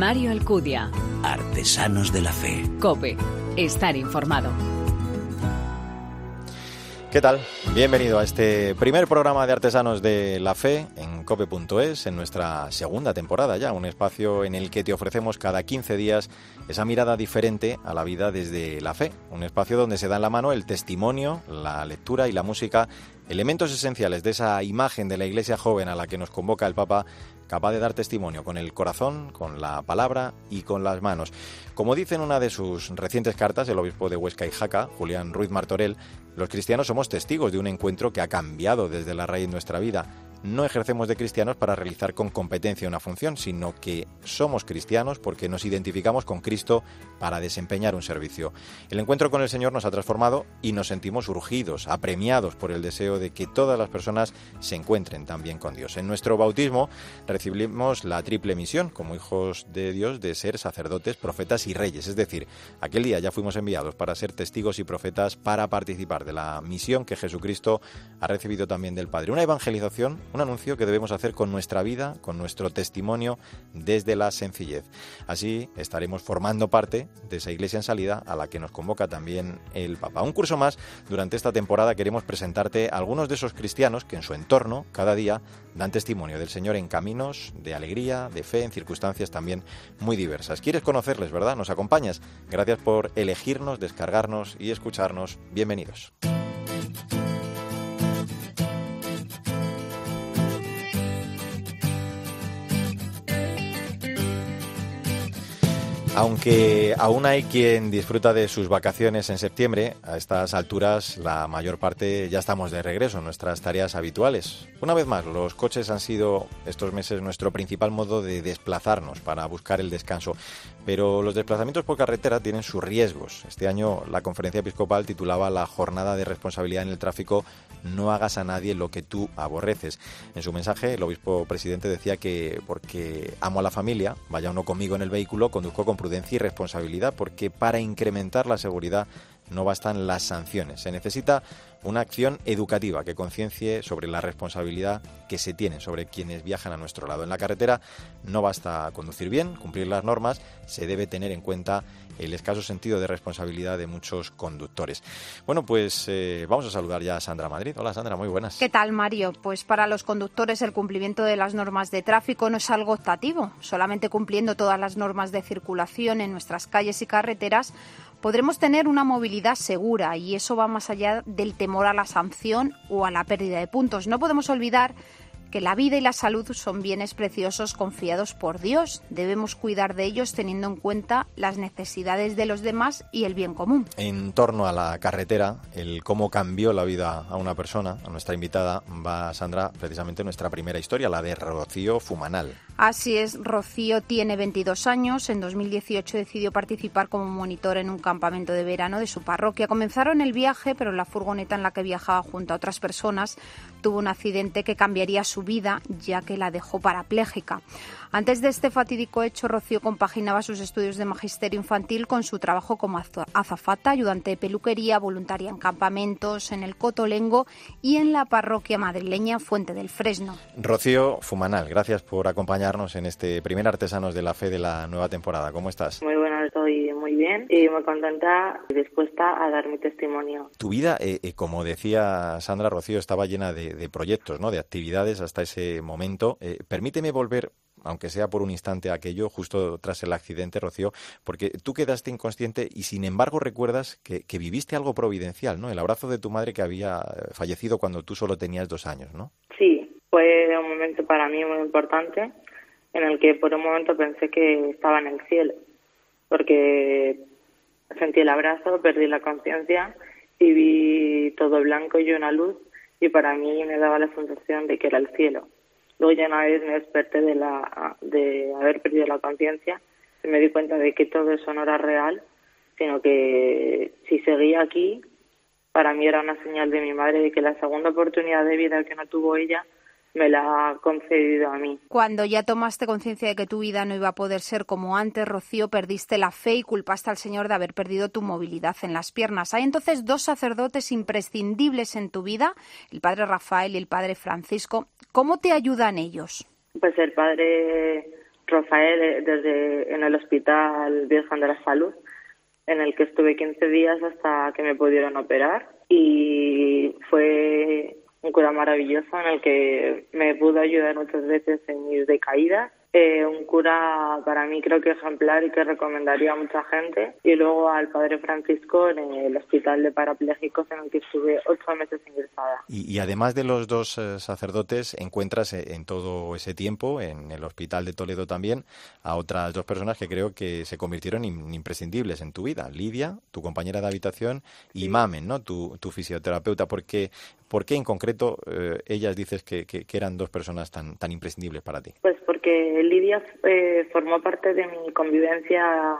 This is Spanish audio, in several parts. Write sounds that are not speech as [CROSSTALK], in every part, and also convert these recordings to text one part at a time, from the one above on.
Mario Alcudia. Artesanos de la Fe. Cope. Estar informado. ¿Qué tal? Bienvenido a este primer programa de Artesanos de la Fe en cope.es, en nuestra segunda temporada ya, un espacio en el que te ofrecemos cada 15 días esa mirada diferente a la vida desde la fe, un espacio donde se da en la mano el testimonio, la lectura y la música, elementos esenciales de esa imagen de la iglesia joven a la que nos convoca el Papa capaz de dar testimonio con el corazón, con la palabra y con las manos. Como dice en una de sus recientes cartas el obispo de Huesca y Jaca, Julián Ruiz Martorell, los cristianos somos testigos de un encuentro que ha cambiado desde la raíz nuestra vida no ejercemos de cristianos para realizar con competencia una función, sino que somos cristianos porque nos identificamos con Cristo para desempeñar un servicio. El encuentro con el Señor nos ha transformado y nos sentimos urgidos, apremiados por el deseo de que todas las personas se encuentren también con Dios. En nuestro bautismo recibimos la triple misión como hijos de Dios de ser sacerdotes, profetas y reyes. Es decir, aquel día ya fuimos enviados para ser testigos y profetas para participar de la misión que Jesucristo ha recibido también del Padre. Una evangelización un anuncio que debemos hacer con nuestra vida, con nuestro testimonio desde la sencillez. Así estaremos formando parte de esa iglesia en salida a la que nos convoca también el Papa. Un curso más, durante esta temporada queremos presentarte a algunos de esos cristianos que en su entorno cada día dan testimonio del Señor en caminos de alegría, de fe, en circunstancias también muy diversas. ¿Quieres conocerles, verdad? ¿Nos acompañas? Gracias por elegirnos, descargarnos y escucharnos. Bienvenidos. Aunque aún hay quien disfruta de sus vacaciones en septiembre, a estas alturas la mayor parte ya estamos de regreso en nuestras tareas habituales. Una vez más, los coches han sido estos meses nuestro principal modo de desplazarnos para buscar el descanso, pero los desplazamientos por carretera tienen sus riesgos. Este año la conferencia episcopal titulaba la jornada de responsabilidad en el tráfico No hagas a nadie lo que tú aborreces. En su mensaje el obispo presidente decía que porque amo a la familia, vaya uno conmigo en el vehículo, conduzco con prudencia y responsabilidad, porque para incrementar la seguridad no bastan las sanciones. Se necesita una acción educativa que conciencie sobre la responsabilidad que se tiene sobre quienes viajan a nuestro lado. En la carretera no basta conducir bien, cumplir las normas, se debe tener en cuenta el escaso sentido de responsabilidad de muchos conductores. Bueno, pues eh, vamos a saludar ya a Sandra Madrid. Hola Sandra, muy buenas. ¿Qué tal Mario? Pues para los conductores el cumplimiento de las normas de tráfico no es algo optativo. Solamente cumpliendo todas las normas de circulación en nuestras calles y carreteras podremos tener una movilidad segura y eso va más allá del temor a la sanción o a la pérdida de puntos. No podemos olvidar que la vida y la salud son bienes preciosos confiados por Dios. Debemos cuidar de ellos teniendo en cuenta las necesidades de los demás y el bien común. En torno a la carretera, el cómo cambió la vida a una persona, a nuestra invitada va Sandra, precisamente nuestra primera historia, la de Rocío Fumanal. Así es, Rocío tiene 22 años. En 2018 decidió participar como monitor en un campamento de verano de su parroquia. Comenzaron el viaje, pero la furgoneta en la que viajaba junto a otras personas tuvo un accidente que cambiaría su vida, ya que la dejó parapléjica. Antes de este fatídico hecho, Rocío compaginaba sus estudios de magisterio infantil con su trabajo como azafata, ayudante de peluquería, voluntaria en campamentos, en el Cotolengo y en la parroquia madrileña Fuente del Fresno. Rocío Fumanal, gracias por acompañarnos en este primer Artesanos de la Fe de la nueva temporada. ¿Cómo estás? Muy buena, estoy muy bien y muy contenta y dispuesta a dar mi testimonio. Tu vida, eh, eh, como decía Sandra Rocío, estaba llena de, proyectos, ¿no? de actividades hasta ese momento. Eh, permíteme volver aunque sea por un instante aquello, justo tras el accidente, Rocío, porque tú quedaste inconsciente y sin embargo recuerdas que, viviste algo providencial, ¿no? El abrazo de tu madre que había eh, fallecido cuando tú solo tenías dos años, ¿no? Sí, fue un momento para mí muy importante en el que por un momento pensé que estaba en el cielo, porque sentí el abrazo, perdí la conciencia y vi todo blanco y una luz y para mí me daba la sensación de que era el cielo. Luego ya una vez me desperté de, la, de haber perdido la conciencia y me di cuenta de que todo eso no era real, sino que si seguía aquí, para mí era una señal de mi madre de que la segunda oportunidad de vida que no tuvo ella me la ha concedido a mí. Cuando ya tomaste conciencia de que tu vida no iba a poder ser como antes, Rocío, perdiste la fe y culpaste al Señor de haber perdido tu movilidad en las piernas. Hay entonces dos sacerdotes imprescindibles en tu vida, el padre Rafael y el padre Francisco. ¿Cómo te ayudan ellos? Pues el padre Rafael eh, desde en el Hospital Virgen de la Salud, en el que estuve 15 días hasta que me pudieron operar y cura maravilloso en el que me pudo ayudar muchas veces en mis decaídas eh, un cura para mí creo que ejemplar y que recomendaría a mucha gente. Y luego al padre Francisco en el hospital de parapléjicos en el que estuve ocho meses ingresada. Y, además de los dos eh, sacerdotes, encuentras eh, en todo ese tiempo, en el hospital de Toledo también, a otras dos personas que creo que se convirtieron en imprescindibles en tu vida. Lidia, tu compañera de habitación, y Mamen, ¿no? Tu, tu fisioterapeuta. Porque ¿Por qué en concreto ellas dices que, que, eran dos personas tan, tan imprescindibles para ti? Pues porque Lidia eh, formó parte de mi convivencia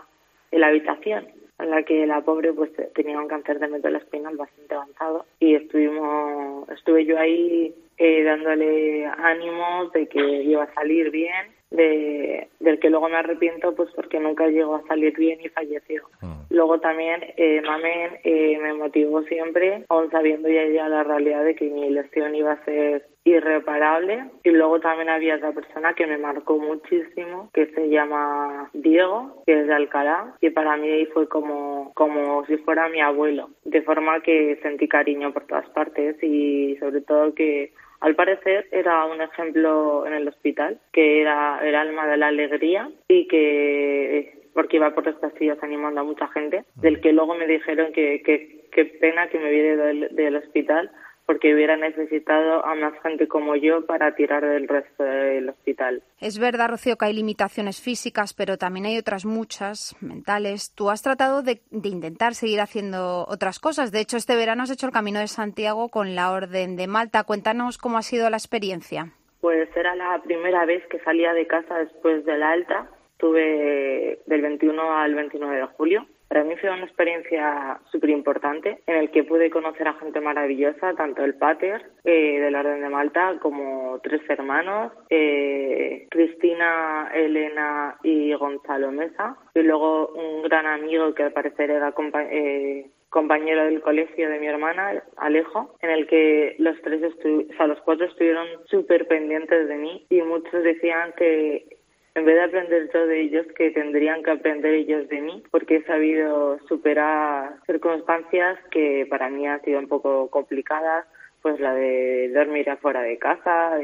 en la habitación, en la que la pobre pues tenía un cáncer de método espinal bastante avanzado y estuvimos, estuve yo ahí eh, dándole ánimos de que iba a salir bien de, del que luego me arrepiento pues porque nunca llegó a salir bien y falleció. Ah. Luego también eh, Mamen eh, me motivó siempre, aún sabiendo ya, ya la realidad de que mi lesión iba a ser irreparable. Y luego también había otra persona que me marcó muchísimo, que se llama Diego, que es de Alcalá, y para mí fue como, como si fuera mi abuelo, de forma que sentí cariño por todas partes y sobre todo que al parecer era un ejemplo en el hospital, que era el alma de la alegría y que porque iba por los pasillos animando a mucha gente, del que luego me dijeron que qué pena que me viera del hospital porque hubiera necesitado a más gente como yo para tirar del resto del hospital. Es verdad, Rocío, que hay limitaciones físicas, pero también hay otras muchas mentales. Tú has tratado de, intentar seguir haciendo otras cosas. De hecho, este verano has hecho el Camino de Santiago con la Orden de Malta. Cuéntanos cómo ha sido la experiencia. Pues era la primera vez que salía de casa después de la alta. Tuve del 21 al 29 de julio para mí fue una experiencia súper importante en el que pude conocer a gente maravillosa, tanto el pater eh, de la Orden de Malta como tres hermanos, eh, Cristina, Elena y Gonzalo Mesa, y luego un gran amigo que al parecer era eh, compañero del colegio de mi hermana, Alejo, en el que los tres, o sea, los cuatro estuvieron súper pendientes de mí y muchos decían que en vez de aprender yo de ellos, que tendrían que aprender ellos de mí, porque he sabido superar circunstancias que para mí han sido un poco complicadas, pues la de dormir afuera de casa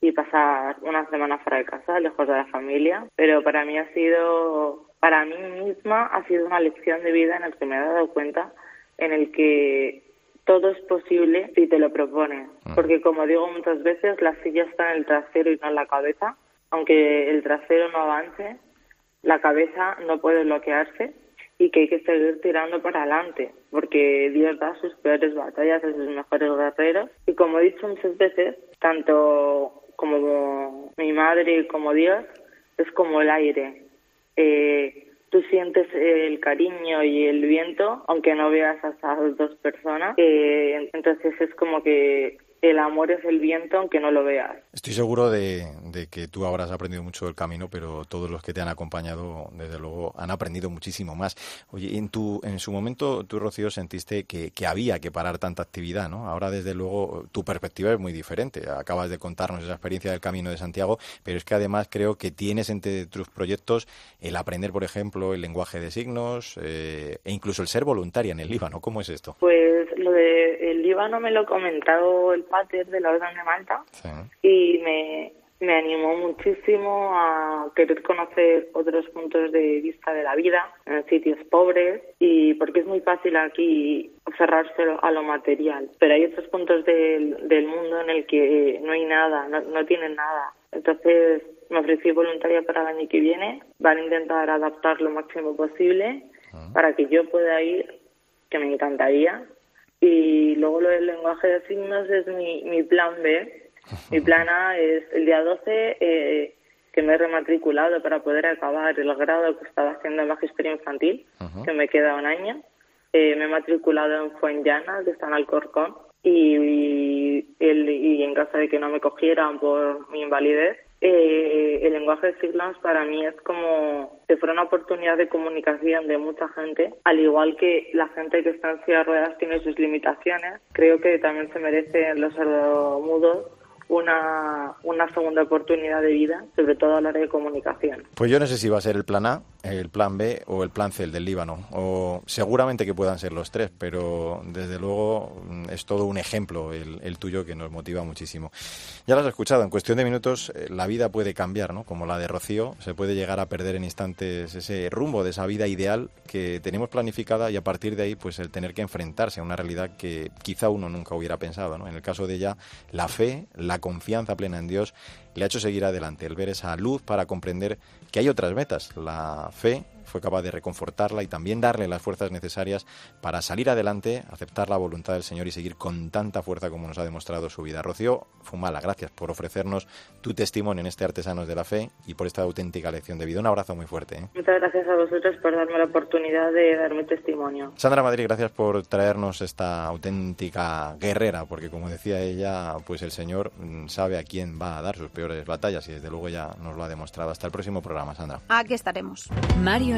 y pasar una semana fuera de casa, lejos de la familia, pero para mí ha sido, para mí misma ha sido una lección de vida en la que me he dado cuenta en el que todo es posible si te lo propones, ah. porque como digo muchas veces, la silla está en el trasero y no en la cabeza, aunque el trasero no avance, la cabeza no puede bloquearse y que hay que seguir tirando para adelante, porque Dios da sus peores batallas a sus mejores guerreros. Y como he dicho muchas veces, tanto como mi madre como Dios, es como el aire. Eh, tú sientes el cariño y el viento, aunque no veas a esas dos personas. Eh, entonces es como que el amor es el viento aunque no lo veas. Estoy seguro de, que tú ahora has aprendido mucho del camino, pero todos los que te han acompañado, desde luego, han aprendido muchísimo más. Oye, en, tu, en su momento tú, Rocío, sentiste que, había que parar tanta actividad, ¿no? Ahora, desde luego, tu perspectiva es muy diferente. Acabas de contarnos esa experiencia del Camino de Santiago, pero es que además creo que tienes entre tus proyectos el aprender, por ejemplo, el lenguaje de signos eh, e incluso el ser voluntaria en el Líbano. ¿Cómo es esto? Pues lo de Líbano me lo ha comentado el pater de la Orden de Malta. Y me, me animó muchísimo a querer conocer otros puntos de vista de la vida en sitios pobres y porque es muy fácil aquí cerrarse a lo material, pero hay otros puntos del, del mundo en el que no hay nada, no, no tienen nada. Entonces me ofrecí voluntaria para el año que viene, van a intentar adaptar lo máximo posible ah. para que yo pueda ir, que me encantaría, y luego lo del lenguaje de signos es mi, mi plan B. Mi plan A es el día 12 eh, que me he rematriculado para poder acabar el grado que estaba haciendo en magisterio infantil, que me queda un año. Eh, me he matriculado en Fuenllana, que está en Alcorcón, y, y, y en caso de que no me cogieran por mi invalidez, eh, el lenguaje de signos para mí es como si fuera una oportunidad de comunicación de mucha gente, al igual que la gente que está en silla de ruedas tiene sus limitaciones, creo que también se merecen los sordomudos una, una segunda oportunidad de vida, sobre todo a la hora de comunicación. Pues yo no sé si va a ser el plan A, el plan B o el plan C, el del Líbano. O seguramente que puedan ser los tres, pero desde luego mm, es todo un ejemplo el, el tuyo que nos motiva muchísimo. Ya lo has escuchado, en cuestión de minutos eh, la vida puede cambiar, ¿no? Como la de Rocío, se puede llegar a perder en instantes ese rumbo de esa vida ideal que tenemos planificada y a partir de ahí pues el tener que enfrentarse a una realidad que quizá uno nunca hubiera pensado, ¿no? En el caso de ella, la fe, la confianza plena en Dios le ha hecho seguir adelante, el ver esa luz para comprender que hay otras metas. La fe fue capaz de reconfortarla y también darle las fuerzas necesarias para salir adelante, aceptar la voluntad del Señor y seguir con tanta fuerza como nos ha demostrado su vida. Rocío Fumala, gracias por ofrecernos tu testimonio en este Artesanos de la Fe y por esta auténtica lección de vida. Un abrazo muy fuerte. ¿eh? Muchas gracias a vosotros por darme la oportunidad de dar mi testimonio. Sandra Madrid, gracias por traernos esta auténtica guerrera, porque como decía ella, pues el Señor mm, sabe a quién va a dar sus peores batallas y desde luego ya nos lo ha demostrado. Hasta el próximo programa, Sandra. Aquí estaremos. Mario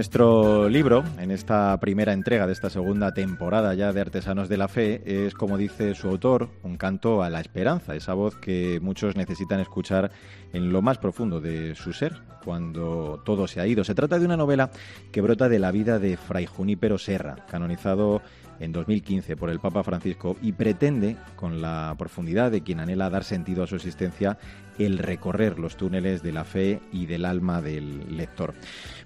Nuestro libro, en esta primera entrega de esta segunda temporada ya de Artesanos de la Fe, es, como dice su autor, un canto a la esperanza, esa voz que muchos necesitan escuchar en lo más profundo de su ser, cuando todo se ha ido. Se trata de una novela que brota de la vida de Fray Junípero Serra, canonizado en 2015 por el Papa Francisco y pretende, con la profundidad de quien anhela dar sentido a su existencia, el recorrer los túneles de la fe y del alma del lector.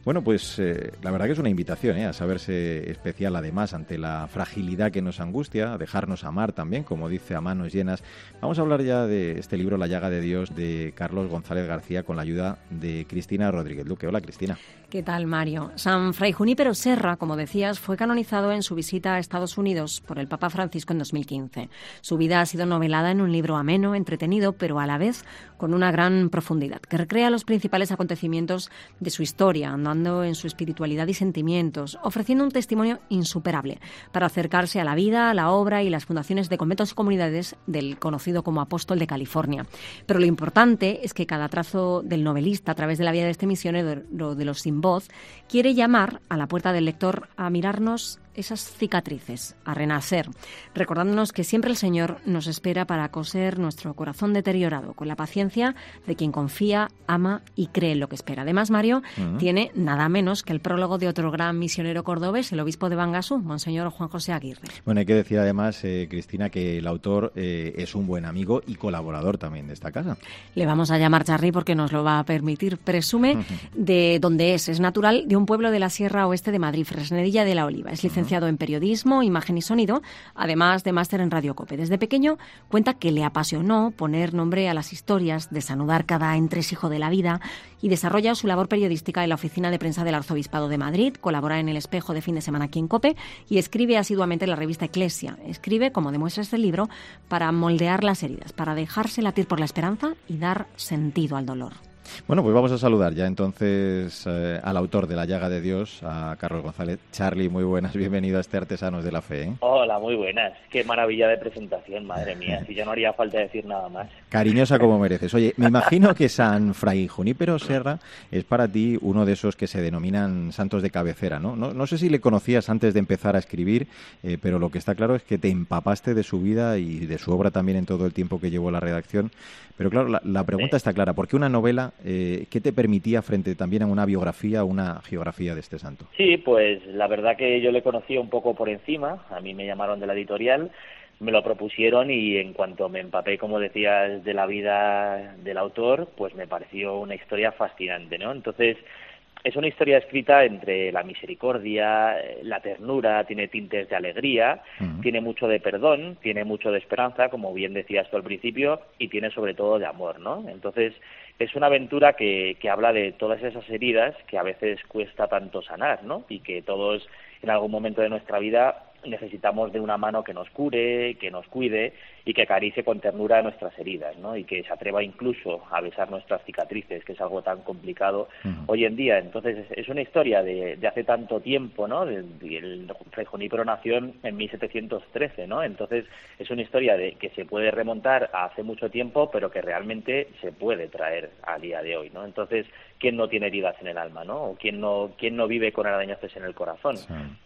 Bueno, pues eh, la verdad que es una invitación ¿eh? a saberse especial además ante la fragilidad que nos angustia, a dejarnos amar también, como dice a manos llenas. Vamos a hablar ya de este libro, La llaga de Dios, de Carlos González García, con la ayuda de Cristina Rodríguez Luque. Hola, Cristina. ¿Qué tal, Mario? San Fray Junípero Serra, como decías, fue canonizado en su visita a Estados Unidos por el Papa Francisco en 2015. Su vida ha sido novelada en un libro ameno, entretenido, pero a la vez con una gran profundidad, que recrea los principales acontecimientos de su historia, andando en su espiritualidad y sentimientos, ofreciendo un testimonio insuperable para acercarse a la vida, a la obra y las fundaciones de conventos y comunidades del conocido como apóstol de California. Pero lo importante es que cada trazo del novelista, a través de la vida de este misionero de los sin voz, quiere llamar a la puerta del lector a mirarnos esas cicatrices, a renacer, recordándonos que siempre el Señor nos espera para coser nuestro corazón deteriorado con la paciencia de quien confía, ama y cree en lo que espera. Además, Mario tiene nada menos que el prólogo de otro gran misionero cordobés, el obispo de Bangasú, Monseñor Juan José Aguirre. Bueno, hay que decir además, eh, Cristina, que el autor eh, es un buen amigo y colaborador también de esta casa. Le vamos a llamar Charly porque nos lo va a permitir. Presume de donde es. Es natural de un pueblo de la Sierra Oeste de Madrid, Fresnedilla de la Oliva. Es en periodismo, imagen y sonido, además de máster en Radio Cope. Desde pequeño cuenta que le apasionó poner nombre a las historias, desanudar cada entresijo de la vida y desarrolla su labor periodística en la oficina de prensa del Arzobispado de Madrid, colabora en El Espejo de fin de semana aquí en Cope y escribe asiduamente en la revista Eclesia. Escribe, como demuestra este libro, para moldear las heridas, para dejarse latir por la esperanza y dar sentido al dolor. Bueno, pues vamos a saludar ya entonces eh, al autor de La llaga de Dios, a Carlos González. Charlie, muy buenas, bienvenido a este Artesanos de la Fe. ¿eh? Hola, muy buenas. Qué maravilla de presentación, madre mía. Si ya no haría falta decir nada más. Cariñosa como mereces. Oye, me imagino que San Fray Junípero Serra es para ti uno de esos que se denominan santos de cabecera, ¿no? No, no sé si le conocías antes de empezar a escribir, eh, pero lo que está claro es que te empapaste de su vida y de su obra también en todo el tiempo que llevó la redacción. Pero claro, la, la pregunta está clara. ¿Por qué una novela eh, ¿qué te permitía frente también a una biografía o una geografía de este santo? Sí, pues la verdad que yo le conocía un poco por encima, a mí me llamaron de la editorial, me lo propusieron y en cuanto me empapé, como decías, de la vida del autor, pues me pareció una historia fascinante, ¿no? Entonces, es una historia escrita entre la misericordia, la ternura, tiene tintes de alegría, tiene mucho de perdón, tiene mucho de esperanza, como bien decías tú al principio, y tiene sobre todo de amor, ¿no? Entonces, es una aventura que, que habla de todas esas heridas que a veces cuesta tanto sanar, ¿no? Y que todos en algún momento de nuestra vida necesitamos de una mano que nos cure, que nos cuide y que acaricie con ternura nuestras heridas, ¿no? Y que se atreva incluso a besar nuestras cicatrices, que es algo tan complicado hoy en día. Entonces, es una historia de, de hace tanto tiempo, ¿no? El Fray Junípero nació en, 1713, ¿no? Entonces, es una historia de que se puede remontar a hace mucho tiempo, pero que realmente se puede traer a día de hoy, ¿no? Entonces, ¿quién no tiene heridas en el alma, ¿no? O quién no, quién no vive con arañazos en el corazón.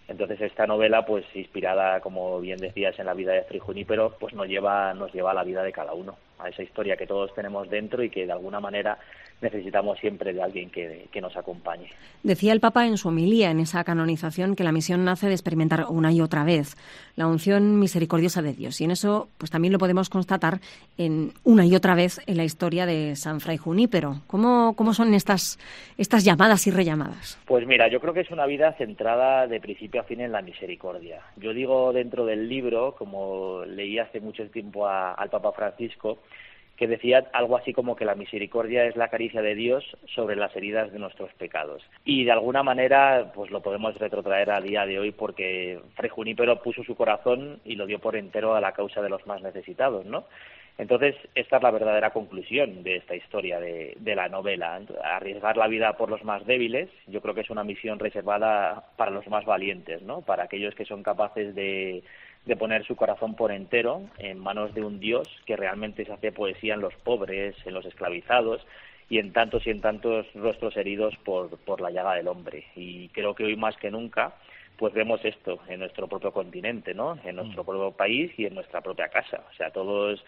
Entonces, esta novela, pues, inspirada, como bien decías, en la vida de Fray Junípero, pues nos lleva, nos lleva a la vida de cada uno, a esa historia que todos tenemos dentro y que de alguna manera necesitamos siempre de alguien que, que, nos acompañe. Decía el Papa en su homilía, en esa canonización, que la misión nace de experimentar una y otra vez la unción misericordiosa de Dios. Y en eso, pues también lo podemos constatar en una y otra vez en la historia de San Fray Junípero. ¿Cómo, cómo son estas, estas llamadas y rellamadas? Pues mira, yo creo que es una vida centrada de principio a fin en la misericordia. Yo digo dentro del libro, como leí hace mucho tiempo al Papa Francisco, que decía algo así como que la misericordia es la caricia de Dios sobre las heridas de nuestros pecados. Y de alguna manera, pues lo podemos retrotraer a día de hoy porque Fray Junípero puso su corazón y lo dio por entero a la causa de los más necesitados, ¿no? Entonces, esta es la verdadera conclusión de esta historia de, de, la novela. Arriesgar la vida por los más débiles, yo creo que es una misión reservada para los más valientes, ¿no? Para aquellos que son capaces de, de poner su corazón por entero en manos de un Dios que realmente se hace poesía en los pobres, en los esclavizados y en tantos y en tantos rostros heridos por, por la llaga del hombre. Y creo que hoy más que nunca pues vemos esto en nuestro propio continente, ¿no? En nuestro mm. propio país y en nuestra propia casa. O sea, todos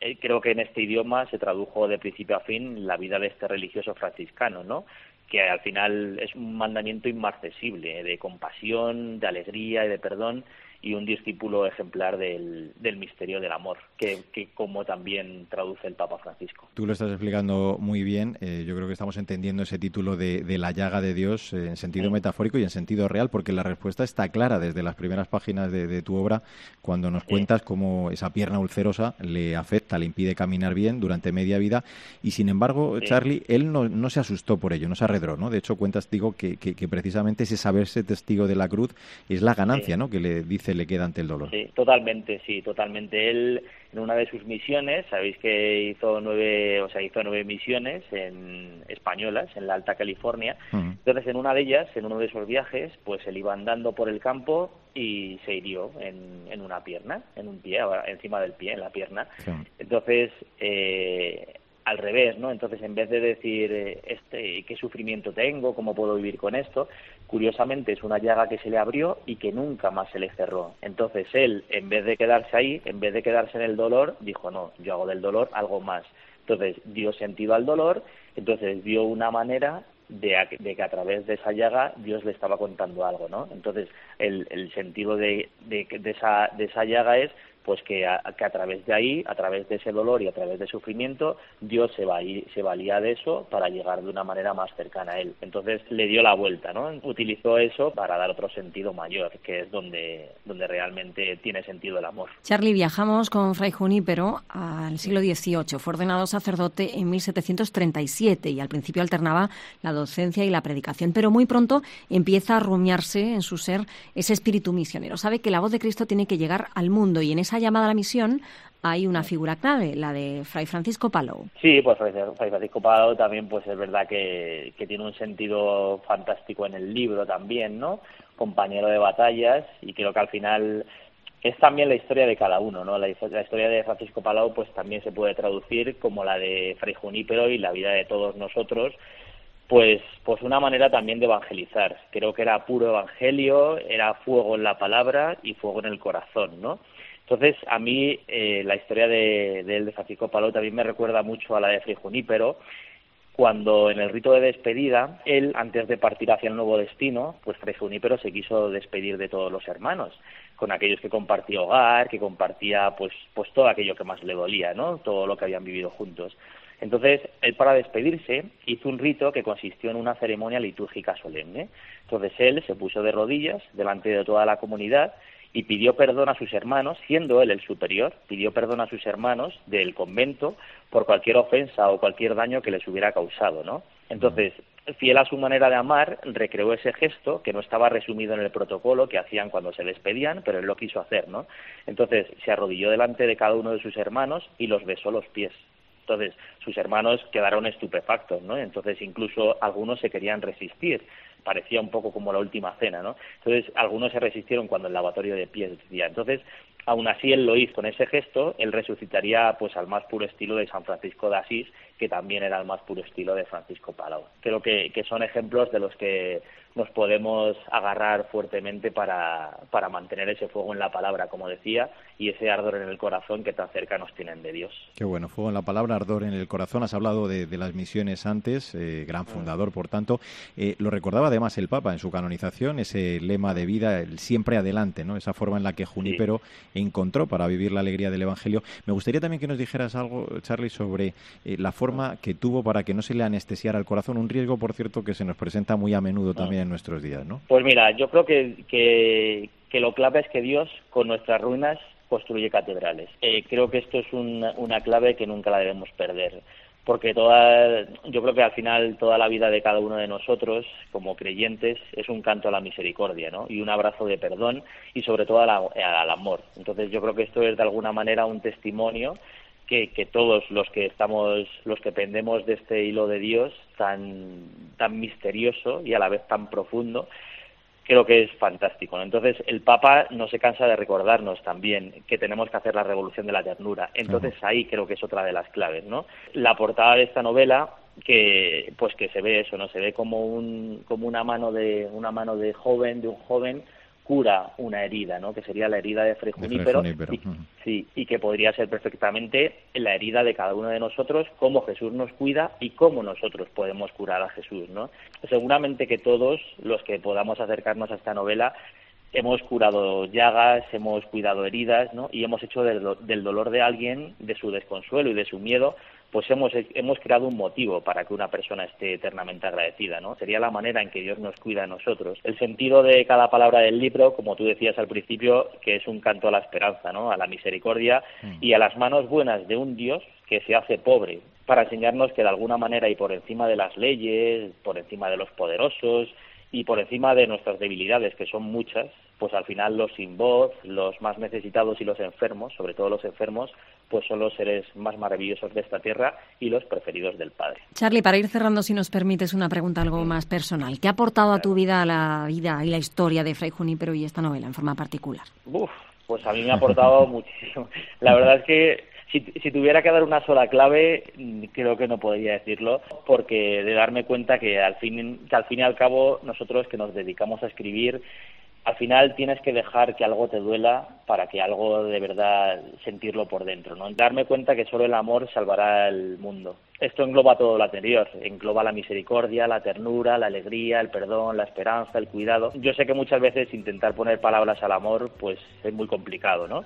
eh, creo que en este idioma se tradujo de principio a fin la vida de este religioso franciscano, ¿no? que al final es un mandamiento inmarcesible de compasión, de alegría y de perdón y un discípulo ejemplar del, del misterio del amor, que, que, como también traduce el Papa Francisco. Tú lo estás explicando muy bien. Eh, yo creo que estamos entendiendo ese título de, de la llaga de Dios eh, en sentido metafórico y en sentido real, porque la respuesta está clara desde las primeras páginas de, de tu obra, cuando nos cuentas cómo esa pierna ulcerosa le afecta, le impide caminar bien durante media vida, y sin embargo, Charlie, él no, no, se asustó por ello, no se arredró, ¿no? De hecho, cuentas, digo, que, que, que precisamente ese saberse testigo de la cruz es la ganancia, ¿no? Que le dice le queda ante el dolor. Sí, totalmente, sí, totalmente. Él en una de sus misiones, sabéis que hizo nueve, o sea, hizo nueve misiones en españolas en la Alta California. Entonces, en una de ellas, en uno de esos viajes, pues él iba andando por el campo y se hirió en, en una pierna, en un pie, encima del pie, en la pierna. Entonces, eh, al revés, ¿no? Entonces, en vez de decir eh, este qué sufrimiento tengo, cómo puedo vivir con esto, curiosamente es una llaga que se le abrió y que nunca más se le cerró. Entonces, él, en vez de quedarse ahí, en vez de quedarse en el dolor, dijo, no, yo hago del dolor algo más. Entonces, dio sentido al dolor, entonces dio una manera de, de, que a través de esa llaga Dios le estaba contando algo, ¿no? Entonces, el, el sentido de, de, de, esa, de esa llaga es pues que a, través de ahí, a través de ese dolor y a través de sufrimiento, Dios se, va, se valía de eso para llegar de una manera más cercana a Él. Entonces le dio la vuelta, ¿no? Utilizó eso para dar otro sentido mayor, que es donde, donde realmente tiene sentido el amor. Charlie, viajamos con Fray Junípero al siglo XVIII. Fue ordenado sacerdote en 1737 y al principio alternaba la docencia y la predicación, pero muy pronto empieza a rumiarse en su ser ese espíritu misionero. Sabe que la voz de Cristo tiene que llegar al mundo y en esa llamada a la misión hay una figura clave, la de Fray Francisco Palou. Sí, pues Fray Francisco Palou también pues es verdad que, que tiene un sentido fantástico en el libro también, ¿no? Compañero de batallas y creo que al final es también la historia de cada uno, ¿no? La, la, historia de Francisco Palau pues también se puede traducir como la de Fray Junípero y la vida de todos nosotros, pues, pues una manera también de evangelizar. Creo que era puro evangelio, era fuego en la palabra y fuego en el corazón, ¿no? Entonces, a mí eh, la historia de, de él, de Francisco Paló, también me recuerda mucho a la de Fray Junípero, cuando en el rito de despedida, él, antes de partir hacia el nuevo destino, pues Fray Junípero se quiso despedir de todos los hermanos, con aquellos que compartía hogar, que compartía pues, pues todo aquello que más le dolía, ¿no? Todo lo que habían vivido juntos. Entonces, él para despedirse hizo un rito que consistió en una ceremonia litúrgica solemne. Entonces, él se puso de rodillas delante de toda la comunidad y pidió perdón a sus hermanos, siendo él el superior, pidió perdón a sus hermanos del convento por cualquier ofensa o cualquier daño que les hubiera causado, ¿no? Entonces, fiel a su manera de amar, recreó ese gesto que no estaba resumido en el protocolo que hacían cuando se despedían, pero él lo quiso hacer, ¿no? Entonces se arrodilló delante de cada uno de sus hermanos y los besó los pies. Entonces sus hermanos quedaron estupefactos, ¿no? Entonces incluso algunos se querían resistir parecía un poco como la última cena, ¿no? Entonces, algunos se resistieron cuando el lavatorio de pies decía. Entonces, aún así él lo hizo con ese gesto, él resucitaría pues al más puro estilo de San Francisco de Asís, que también era el más puro estilo de Francisco Palau. Creo que, que son ejemplos de los que nos podemos agarrar fuertemente para, para mantener ese fuego en la palabra, como decía, y ese ardor en el corazón que tan cerca nos tienen de Dios. Qué bueno, fuego en la palabra, ardor en el corazón. Has hablado de, las misiones antes, eh, gran fundador, por tanto. Eh, lo recordaba además el Papa en su canonización, ese lema de vida, el siempre adelante, ¿no? esa forma en la que Junípero encontró para vivir la alegría del Evangelio. Me gustaría también que nos dijeras algo, Charlie, sobre eh, la forma que tuvo para que no se le anestesiara el corazón, un riesgo, por cierto, que se nos presenta muy a menudo también nuestros días, ¿no? Pues mira, yo creo que, que, lo clave es que Dios con nuestras ruinas construye catedrales. Eh, creo que esto es una clave que nunca la debemos perder porque toda, yo creo que al final toda la vida de cada uno de nosotros como creyentes es un canto a la misericordia, ¿no? Y un abrazo de perdón y sobre todo al amor. Entonces yo creo que esto es de alguna manera un testimonio que, que, todos los que estamos, los que pendemos de este hilo de Dios tan, tan misterioso y a la vez tan profundo, creo que es fantástico. Entonces, el Papa no se cansa de recordarnos también que tenemos que hacer la revolución de la ternura. Entonces, ahí creo que es otra de las claves, ¿no? La portada de esta novela que pues que se ve eso, ¿no? Se ve como un como una mano de una mano de joven, de un joven cura una herida, ¿no? Que sería la herida de Fray Junípero, y, sí, y que podría ser perfectamente la herida de cada uno de nosotros, cómo Jesús nos cuida y cómo nosotros podemos curar a Jesús, ¿no? Seguramente que todos los que podamos acercarnos a esta novela hemos curado llagas, hemos cuidado heridas, ¿no? Y hemos hecho del dolor de alguien, de su desconsuelo y de su miedo, pues hemos, hemos creado un motivo para que una persona esté eternamente agradecida, ¿no? Sería la manera en que Dios nos cuida a nosotros. El sentido de cada palabra del libro, como tú decías al principio, que es un canto a la esperanza, ¿no? A la misericordia mm. y a las manos buenas de un Dios que se hace pobre, para enseñarnos que de alguna manera y por encima de las leyes, por encima de los poderosos y por encima de nuestras debilidades, que son muchas, pues al final los sin voz, los más necesitados y los enfermos, sobre todo los enfermos, pues son los seres más maravillosos de esta tierra y los preferidos del Padre. Charlie, para ir cerrando, si nos permites una pregunta algo más personal, ¿qué ha aportado a tu vida la vida y la historia de Fray Junípero y esta novela en forma particular? Uf, pues a mí me ha aportado [LAUGHS] muchísimo. La verdad es que si, si, tuviera que dar una sola clave, creo que no podría decirlo, porque de darme cuenta que al fin, que al fin y al cabo nosotros que nos dedicamos a escribir al final tienes que dejar que algo te duela para que algo de verdad sentirlo por dentro, ¿no? Darme cuenta que solo el amor salvará el mundo. Esto engloba todo lo anterior, engloba la misericordia, la ternura, la alegría, el perdón, la esperanza, el cuidado. Yo sé que muchas veces intentar poner palabras al amor pues es muy complicado, ¿no?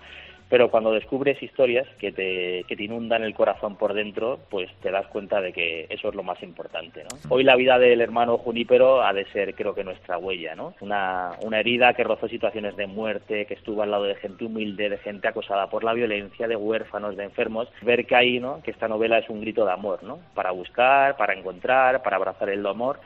Pero cuando descubres historias que te, que te inundan el corazón por dentro, pues te das cuenta de que eso es lo más importante. ¿no? Hoy la vida del hermano Junípero ha de ser, creo que, nuestra huella, ¿no? Una, una herida que rozó situaciones de muerte, que estuvo al lado de gente humilde, de gente acosada por la violencia, de huérfanos, de enfermos. Ver que ahí, ¿no? Que esta novela es un grito de amor, ¿no? Para buscar, para encontrar, para abrazar el amor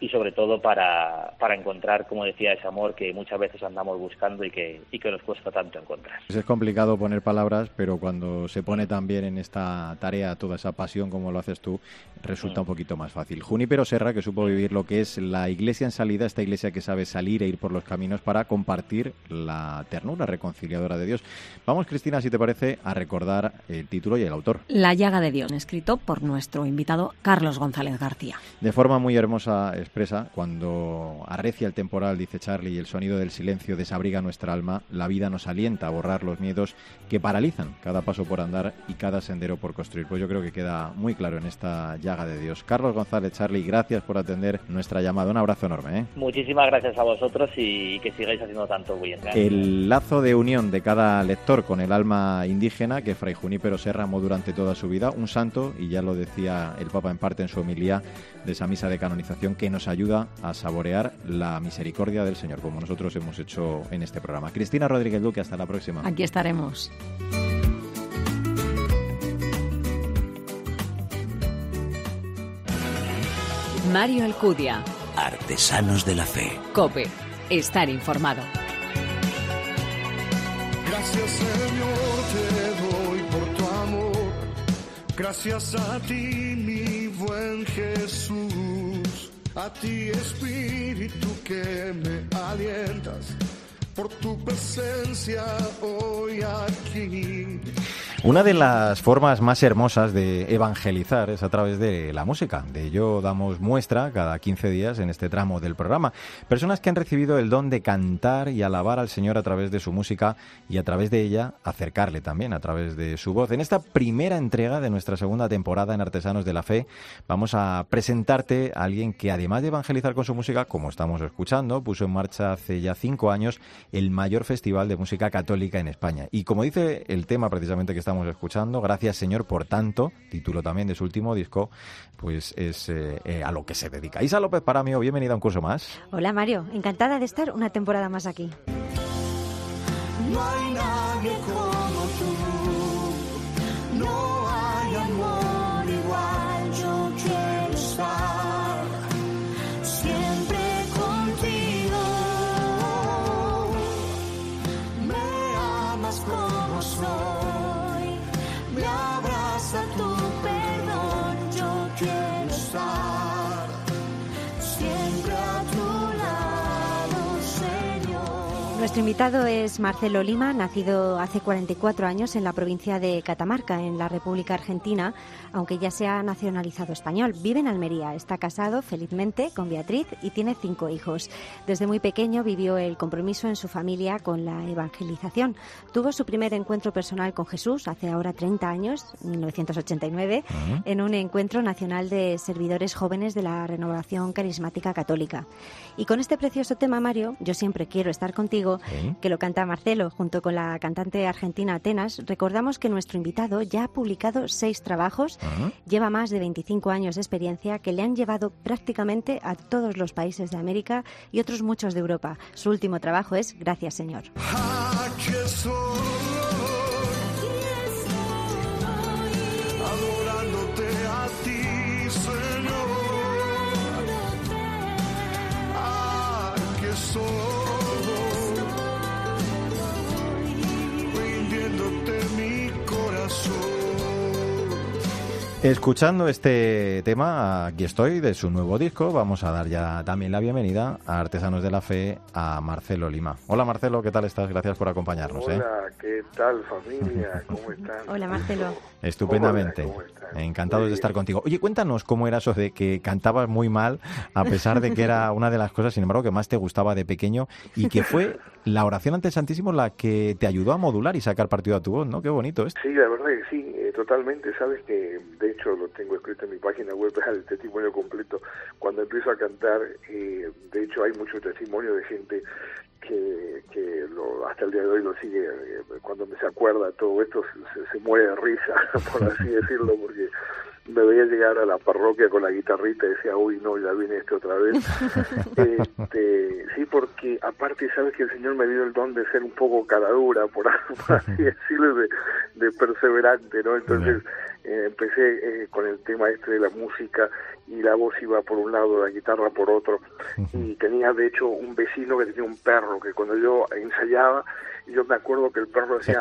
y sobre todo para, para encontrar, como decía, ese amor que muchas veces andamos buscando y que, y que nos cuesta tanto encontrar. Es complicado poner palabras, pero cuando se pone también en esta tarea toda esa pasión como lo haces tú, resulta un poquito más fácil. Junípero Serra, que supo vivir lo que es la iglesia en salida, esta iglesia que sabe salir e ir por los caminos para compartir la ternura reconciliadora de Dios. Vamos, Cristina, si te parece, a recordar el título y el autor. La llaga de Dios, escrito por nuestro invitado Carlos González García. De forma muy hermosa expresa, cuando arrecia el temporal, dice Charlie, y el sonido del silencio desabriga nuestra alma, la vida nos alienta a borrar los miedos que paralizan cada paso por andar y cada sendero por construir. Pues yo creo que queda muy claro en esta llaga de Dios. Carlos González, Charlie, gracias por atender nuestra llamada. Un abrazo enorme. ¿eh? Muchísimas gracias a vosotros y que sigáis haciendo tanto bien. El lazo de unión de cada lector con el alma indígena que Fray Junípero Serra amó durante toda su vida, un santo, y ya lo decía el Papa en parte en su homilía de esa misa de canonización, que nos ayuda a saborear la misericordia del Señor, como nosotros hemos hecho en este programa. Cristina Rodríguez Duque, hasta la próxima. Aquí estaremos. Mario Alcudia. Artesanos de la Fe. Cope. Estar informado. Gracias Señor te doy por tu amor. Gracias a ti mi buen Jesús. A ti Espíritu que me alientas. Por tu presencia hoy aquí. Una de las formas más hermosas de evangelizar es a través de la música. De ello damos muestra cada 15 días en este tramo del programa. Personas que han recibido el don de cantar y alabar al Señor a través de su música y a través de ella acercarle también a través de su voz. En esta primera entrega de nuestra segunda temporada en Artesanos de la Fe vamos a presentarte a alguien que además de evangelizar con su música, como estamos escuchando, puso en marcha hace ya cinco años el mayor festival de música católica en España. Y como dice el tema precisamente que estamos escuchando. Gracias, Señor, por tanto, título también de su último disco, pues es eh, eh, a lo que se dedica. Isa López Paramio, bienvenida a un curso más. Hola, Mario. Encantada de estar una temporada más aquí. No hay nadie como tú. Nuestro invitado es Marcelo Lima, nacido hace 44 años en la provincia de Catamarca, en la República Argentina, aunque ya se ha nacionalizado español. Vive en Almería, está casado felizmente con Beatriz y tiene cinco hijos. Desde muy pequeño vivió el compromiso en su familia con la evangelización. Tuvo su primer encuentro personal con Jesús hace ahora 30 años, 1989, en un encuentro nacional de servidores jóvenes de la Renovación Carismática Católica. Y con este precioso tema, Mario, yo siempre quiero estar contigo, Sí. que lo canta Marcelo junto con la cantante argentina Atenas, recordamos que nuestro invitado ya ha publicado seis trabajos, Ujú. lleva más de 25 años de experiencia que le han llevado prácticamente a todos los países de América y otros muchos de Europa. Su último trabajo es Gracias Señor. Aquí Escuchando este tema, aquí estoy, de su nuevo disco, vamos a dar ya también la bienvenida a Artesanos de la Fe, a Marcelo Lima. Hola Marcelo, ¿qué tal estás? Gracias por acompañarnos. ¿eh? Hola, ¿qué tal familia? [LAUGHS] ¿Cómo están? Hola, Marcelo. Estupendamente. Hola, ¿cómo están? Encantados de estar contigo. Oye, cuéntanos cómo era eso de que cantabas muy mal, a pesar de que era [LAUGHS] una de las cosas, sin embargo, que más te gustaba de pequeño y que fue la oración ante el Santísimo la que te ayudó a modular y sacar partido a tu voz, ¿no? Qué bonito esto. Sí, la verdad que sí, eh, totalmente. Sabes que, de hecho, lo tengo escrito en mi página web, [LAUGHS] el testimonio completo. Cuando empiezo a cantar, eh, de hecho, hay mucho testimonio de gente que, que lo- hasta el día de hoy lo sigue. eh, cuando me se acuerda todo esto, se, se muere de risa, [LAUGHS] por así [LAUGHS] decirlo, porque me veía llegar a la parroquia con la guitarrita y decía, uy, no, ya viene este otra vez. [LAUGHS] Este, sí, porque aparte sabes que el Señor me dio el don de ser un poco caradura, por, [LAUGHS] por así decirlo, de, de perseverante, ¿no? Entonces eh, empecé eh, con el tema este de la música y la voz iba por un lado, la guitarra por otro. Y tenía de hecho un vecino que tenía un perro que cuando yo ensayaba, yo me acuerdo que el perro decía...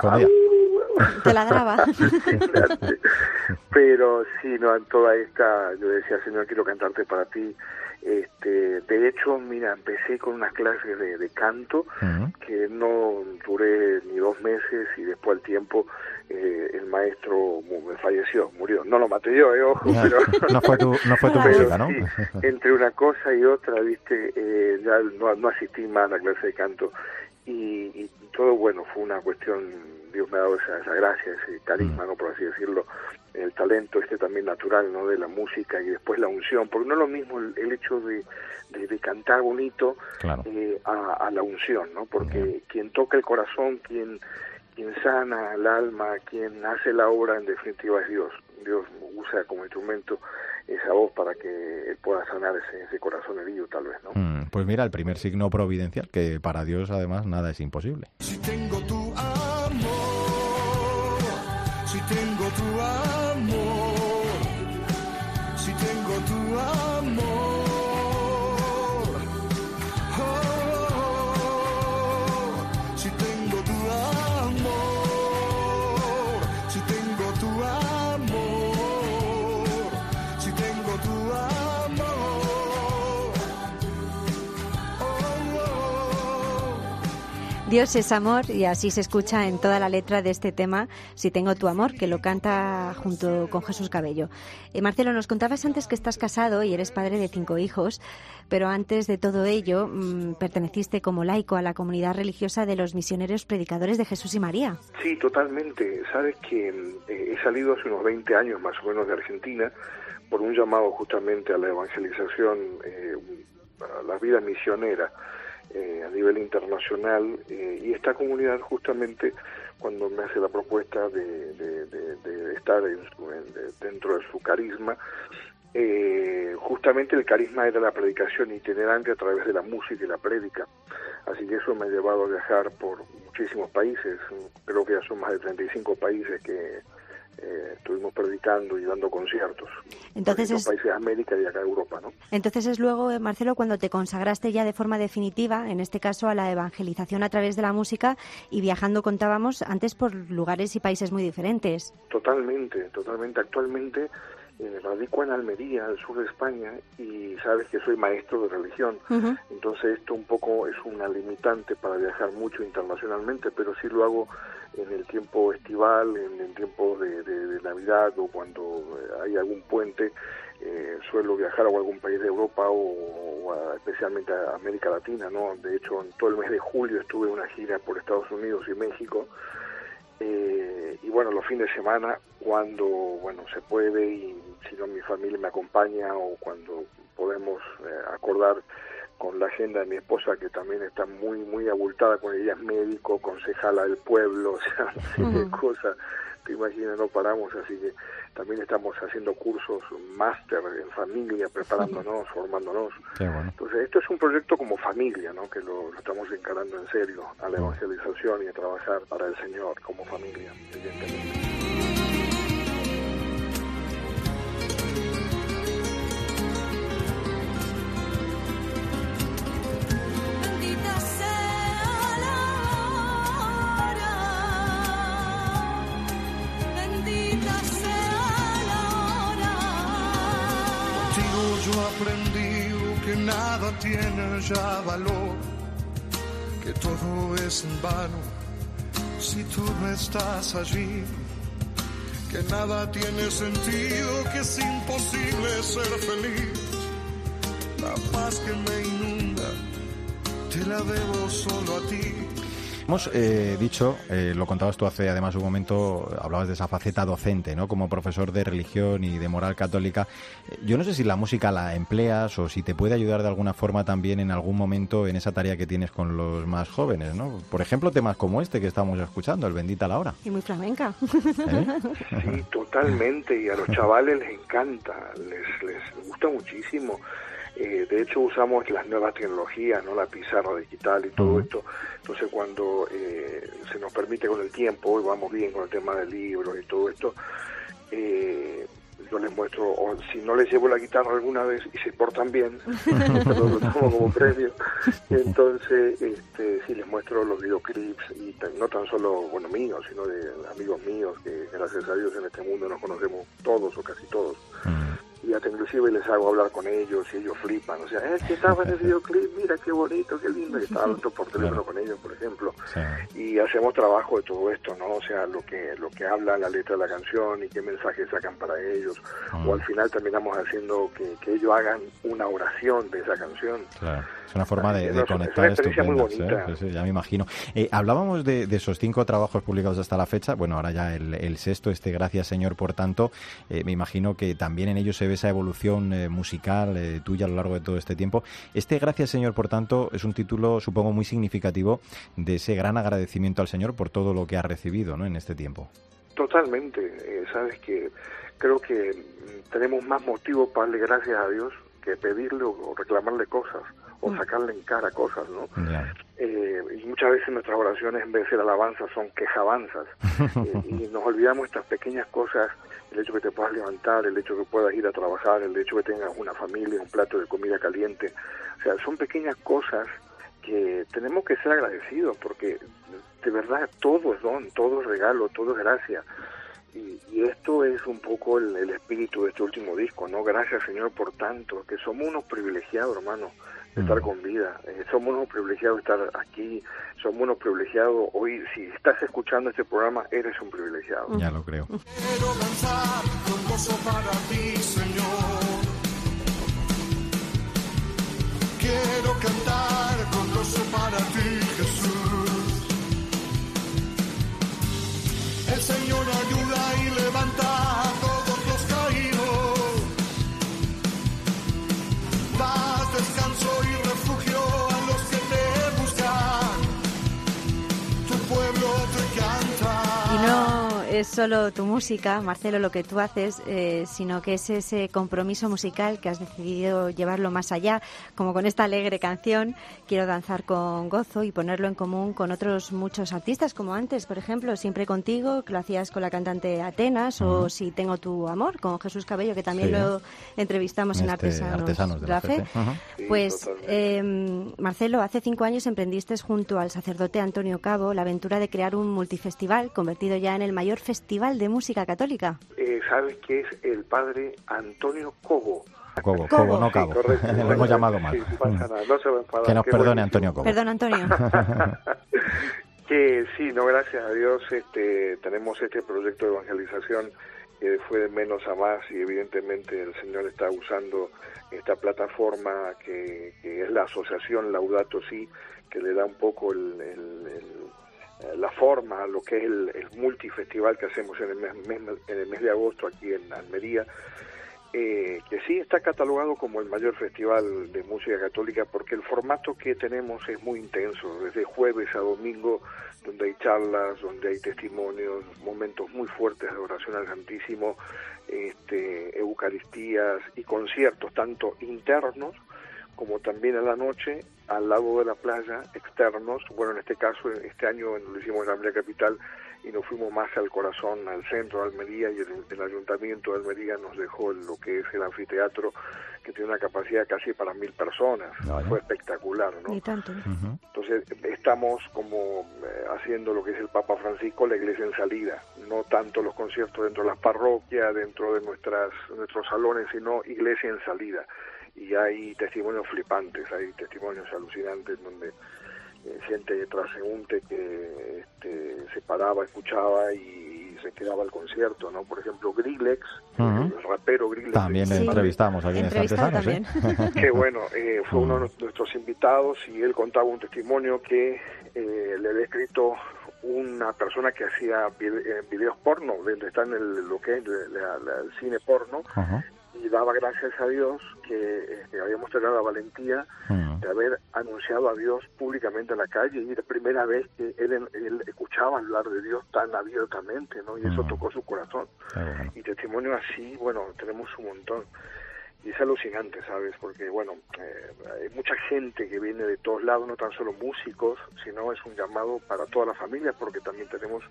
[LAUGHS] Te ladraba. Impresionante. [LAUGHS] [LAUGHS] Pero sí, no, en toda esta, yo decía, Señor, quiero cantarte para ti. Este, de hecho, mira, empecé con unas clases de, de canto que no duré ni dos meses y después al tiempo eh, el maestro falleció, murió. No lo maté yo, eh, ojo, Ya, pero... no fue tu, no fue tu pero música, ¿no? sí, entre una cosa y otra, viste, eh, ya no, no asistí más a la clase de canto y, y todo, bueno, fue una cuestión, Dios me ha dado esa, esa gracia, ese carisma, ¿no? Por así decirlo, el talento este también natural, ¿no? De la música y después la unción, porque no es lo mismo el, el hecho de, de, de cantar bonito Claro. eh, a, a la unción, ¿no? Porque quien toca el corazón, quien quien sana el alma, quien hace la obra, en definitiva es Dios. Dios usa como instrumento esa voz para que él pueda sanar ese, ese corazón herido, tal vez, ¿no? Mm, Pues mira, el primer signo providencial, que para Dios además nada es imposible. Si tengo tu amor, si tengo tu amor, si tengo tu amor. Dios es amor y así se escucha en toda la letra de este tema, Si tengo tu amor, que lo canta junto con Jesús Cabello. Eh, Marcelo, nos contabas antes que estás casado y eres padre de cinco hijos, pero antes de todo ello mm, perteneciste como laico a la comunidad religiosa de los misioneros predicadores de Jesús y María. Sí, totalmente. Sabes que eh, he salido hace unos 20 años más o menos de Argentina por un llamado justamente a la evangelización, eh, a la vida misionera eh, a nivel internacional eh, y esta comunidad justamente cuando me hace la propuesta de, de, estar dentro de su carisma, eh, justamente el carisma era la predicación itinerante a través de la música y la prédica. Así que eso me ha llevado a viajar por muchísimos países, creo que ya son más de 35 países que, eh, estuvimos predicando y dando conciertos. Entonces en países de América y acá Europa, ¿no? Entonces es luego, eh, Marcelo, cuando te consagraste ya de forma definitiva, en este caso a la evangelización a través de la música y viajando, contábamos, antes por lugares y países muy diferentes. Totalmente, totalmente. Actualmente eh, radico en Almería, al sur de España, y sabes que soy maestro de religión. Entonces esto un poco es una limitante para viajar mucho internacionalmente, pero sí lo hago en el tiempo estival, en el tiempo de, Navidad o cuando eh, hay algún puente, eh, suelo viajar a algún país de Europa o, especialmente a América Latina, ¿no? De hecho, en todo el mes de julio estuve en una gira por Estados Unidos y México. Eh, y bueno, los fines de semana, cuando bueno se puede y si no mi familia me acompaña o cuando podemos acordar con la agenda de mi esposa que también está muy muy abultada con ella es médico concejala del pueblo [LAUGHS] o sea uh cosas te imaginas no paramos así que también estamos haciendo cursos máster en familia preparándonos formándonos. Entonces esto es un proyecto como familia no que lo, estamos encarando en serio a la evangelización y a trabajar para el Señor como familia evidentemente tiene ya valor, que todo es en vano si tú no estás allí, que nada tiene sentido, que es imposible ser feliz. La paz que me inunda, te la debo solo a ti Hemos eh, dicho, eh, lo contabas tú hace además un momento, hablabas de esa faceta docente, ¿no? Como profesor de religión y de moral católica. Yo no sé si la música la empleas o si te puede ayudar de alguna forma también en algún momento en esa tarea que tienes con los más jóvenes, ¿no? Por ejemplo, temas como este que estamos escuchando, el Bendita la hora. Y muy flamenca. [LAUGHS] ¿Eh? Sí, totalmente. Y a los chavales les encanta, les, les gusta muchísimo. Eh, de hecho, usamos las nuevas tecnologías, no la pizarra digital y todo esto. Entonces, cuando eh, se nos permite con el tiempo, hoy vamos bien con el tema del libro y todo esto, eh, yo les muestro, o si no les llevo la guitarra alguna vez y se portan bien, [LAUGHS] [LAUGHS] lo tomo como premio, entonces este, sí les muestro los videoclips, y no tan solo, bueno, míos, sino de amigos míos, que gracias a Dios en este mundo nos conocemos todos o casi todos y hasta inclusive les hago hablar con ellos y ellos flipan, o sea, es que estaba en el videoclip, mira qué bonito, qué lindo, y estaba [LAUGHS] hablando por teléfono con ellos, por ejemplo, y hacemos trabajo de todo esto, ¿no? O sea, lo que lo que habla la letra de la canción y qué mensajes sacan para ellos, o al final terminamos haciendo que, que ellos hagan una oración de esa canción. Es una forma de, conectar estupenda. ¿eh? ya me imagino. Eh, hablábamos de, esos cinco trabajos publicados hasta la fecha. Bueno, ahora ya el, sexto, este Gracias Señor, por tanto, eh, me imagino que también en ellos se ve esa evolución musical tuya a lo largo de todo este tiempo. Este Gracias Señor, por tanto, es un título, supongo, muy significativo de ese gran agradecimiento al Señor por todo lo que ha recibido ¿no? en este tiempo. Totalmente. sabes que creo que tenemos más motivo para darle gracias a Dios que pedirle o reclamarle cosas o sacarle en cara cosas, ¿no? Eh, y muchas veces nuestras oraciones en vez de ser alabanzas son quejabanzas. [LAUGHS] Eh, y nos olvidamos estas pequeñas cosas, el hecho que te puedas levantar, el hecho que puedas ir a trabajar, el hecho que tengas una familia, un plato de comida caliente, o sea, son pequeñas cosas que tenemos que ser agradecidos porque de verdad todo es don, todo es regalo, todo es gracia. Y, y esto es un poco el, el espíritu de este último disco, ¿no? Gracias, Señor, por tanto, que somos unos privilegiados, hermano, de estar con vida. Eh, somos unos privilegiados de estar aquí, somos unos privilegiados. Hoy, si estás escuchando este programa, eres un privilegiado. Ya lo creo. Quiero danzar con gozo para ti, Señor. Quiero cantar con gozo para ti, Jesús. El Señor ayuda y levanta es solo tu música, Marcelo, lo que tú haces, eh, sino que es ese compromiso musical que has decidido llevarlo más allá, como con esta alegre canción, Quiero danzar con gozo y ponerlo en común con otros muchos artistas, como antes, por ejemplo, Siempre contigo, que lo hacías con la cantante Atenas, o Si tengo tu amor, con Jesús Cabello, que también Sí. lo entrevistamos en Este, Artesanos, Artesanos de la Fe. Sí, Pues, eh, Marcelo, hace cinco años emprendiste junto al sacerdote Antonio Cabo la aventura de crear un multifestival convertido ya en el mayor festival de música católica. Eh, ¿Sabes qué es el padre Antonio Cobo? Cobo, Cobo. Cobo, no Sí, Cabo. correcto. [LAUGHS] Lo hemos llamado mal. Sí, no pasa nada, no se va a enfadar, Que nos qué perdone buenísimo. Antonio Cobo. Perdón, Antonio. [LAUGHS] Que sí, no, gracias a Dios este, tenemos este proyecto de evangelización que fue de menos a más y evidentemente el Señor está usando esta plataforma que, que es la asociación Laudato Si, que le da un poco el- el- el- la forma lo que es el, el multifestival que hacemos en el mes- en el mes de agosto aquí en Almería, eh, que sí está catalogado como el mayor festival de música católica porque el formato que tenemos es muy intenso, desde jueves a domingo, donde hay charlas, donde hay testimonios, momentos muy fuertes de oración al Santísimo, este, eucaristías y conciertos, tanto internos como también a la noche al lado de la playa, externos. Bueno, en este caso, este año lo hicimos en Almería Capital y nos fuimos más al corazón, al centro de Almería y el, el ayuntamiento de Almería nos dejó lo que es el anfiteatro que tiene una capacidad casi para mil personas. Vale. Fue espectacular, ¿no? Ni tanto. Entonces estamos como eh, haciendo lo que es el Papa Francisco, la iglesia en salida, no tanto los conciertos dentro de las parroquias, dentro de nuestras nuestros salones, sino iglesia en salida. Y hay testimonios flipantes, hay testimonios alucinantes donde eh, gente transeúnte que este, se paraba, escuchaba y se quedaba al concierto, ¿no? Por ejemplo, Grillex, el rapero Grillex. También le Sí. entrevistamos aquí en Entrevistado ¿eh? Qué bueno, eh, fue uno de nuestros invitados y él contaba un testimonio que eh, le había escrito una persona que hacía eh, videos porno, donde está en el, lo que es la- la- el cine porno, Ajá. Y daba gracias a Dios que este, habíamos tenido la valentía Mm. de haber anunciado a Dios públicamente en la calle y la primera vez que él, él escuchaba hablar de Dios tan abiertamente, ¿no? Y eso Mm. tocó su corazón y testimonio así, bueno, tenemos un montón. Y es alucinante, ¿sabes? Porque, bueno, eh, hay mucha gente que viene de todos lados, no tan solo músicos, sino es un llamado para toda la familia, porque también tenemos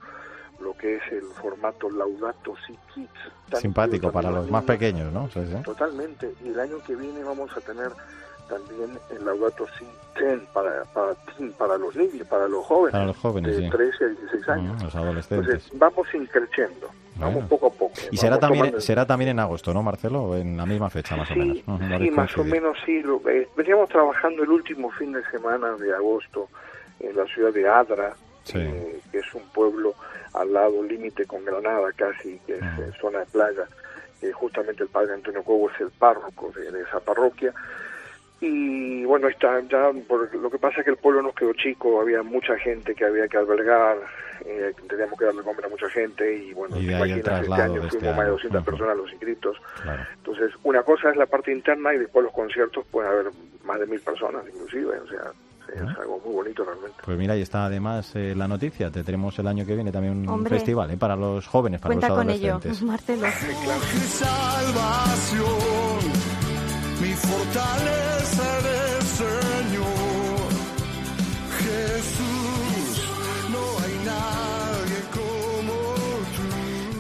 lo que es el formato Laudato Si Kids. Simpático para los más pequeños, ¿no? Sí, sí. Totalmente. Y el año que viene vamos a tener también el Laudato Si Ten para, para, los niños, para los jóvenes. Para los jóvenes, de sí. 13 a 16 años. Mm, Los adolescentes. Entonces, vamos increciendo, vamos Bueno. poco a poco. Y será también, tomando- será también en agosto, ¿no, Marcelo? ¿O En la misma fecha, más o Sí, menos. Ujú, lo sí, más o menos sí. Lo- eh, veníamos trabajando el último fin de semana de agosto en la ciudad de Adra, Sí. eh, que es un pueblo al lado, límite con Granada casi, que es Ujú. eh, zona de playa. justamente el padre Antonio Cobo es el párroco de, de esa parroquia. Y bueno, está ya, por, lo que pasa es que el pueblo nos quedó chico, había mucha gente que había que albergar, eh, teníamos que darle comer a mucha gente y bueno, Y de te ahí el imaginas, este traslado año de este fuimos más de año. 200 Ujú. personas los inscritos. Claro. Entonces, una cosa es la parte interna y después los conciertos pueden haber más de mil personas inclusive, o sea, es algo muy bonito realmente. Pues mira, ahí está además eh, la noticia. Tendremos el año que viene también un Hombre. festival ¿eh? para los jóvenes, para Cuenta los con ello, adolescentes. Marcelo. [LAUGHS] Mi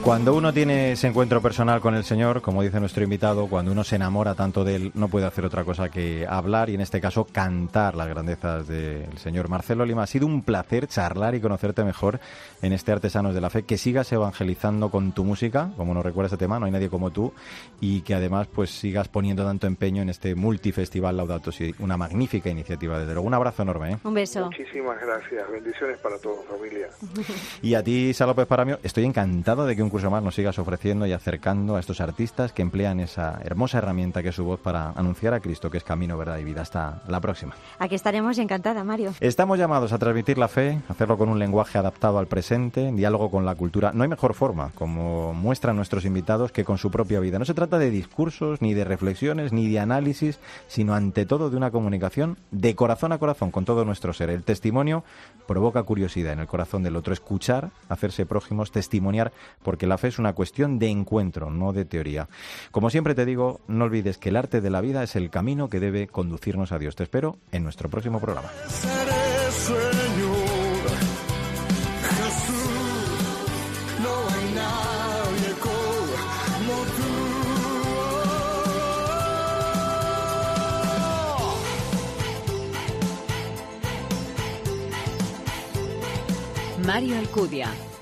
Cuando uno tiene ese encuentro personal con el Señor, como dice nuestro invitado, cuando uno se enamora tanto de él, no puede hacer otra cosa que hablar y en este caso cantar las grandezas del Señor. Marcelo Lima, ha sido un placer charlar y conocerte mejor en este Artesanos de la Fe, que sigas evangelizando con tu música, como nos recuerda este tema, no hay nadie como tú, y que además pues sigas poniendo tanto empeño en este multifestival Laudato Si, una magnífica iniciativa, desde luego. Un abrazo enorme. ¿eh? Un beso. Muchísimas gracias, bendiciones para todos, familia. Y a ti, Sara López Paramio, estoy encantado de que un curso más nos sigas ofreciendo y acercando a estos artistas que emplean esa hermosa herramienta que es su voz para anunciar a Cristo, que es camino, verdad y vida. Hasta la próxima. Aquí estaremos encantada, Mario. Estamos llamados a transmitir la fe, hacerlo con un lenguaje adaptado al presente, en diálogo con la cultura. No hay mejor forma, como muestran nuestros invitados, que con su propia vida. No se trata de discursos, ni de reflexiones, ni de análisis, sino ante todo de una comunicación de corazón a corazón con todo nuestro ser. El testimonio provoca curiosidad en el corazón del otro. Escuchar, hacerse prójimos, testimoniar, porque la fe es una cuestión de encuentro, no de teoría. Como siempre te digo, no olvides que el arte de la vida es el camino que debe conducirnos a Dios. Te espero en nuestro próximo programa. Mario Alcudia.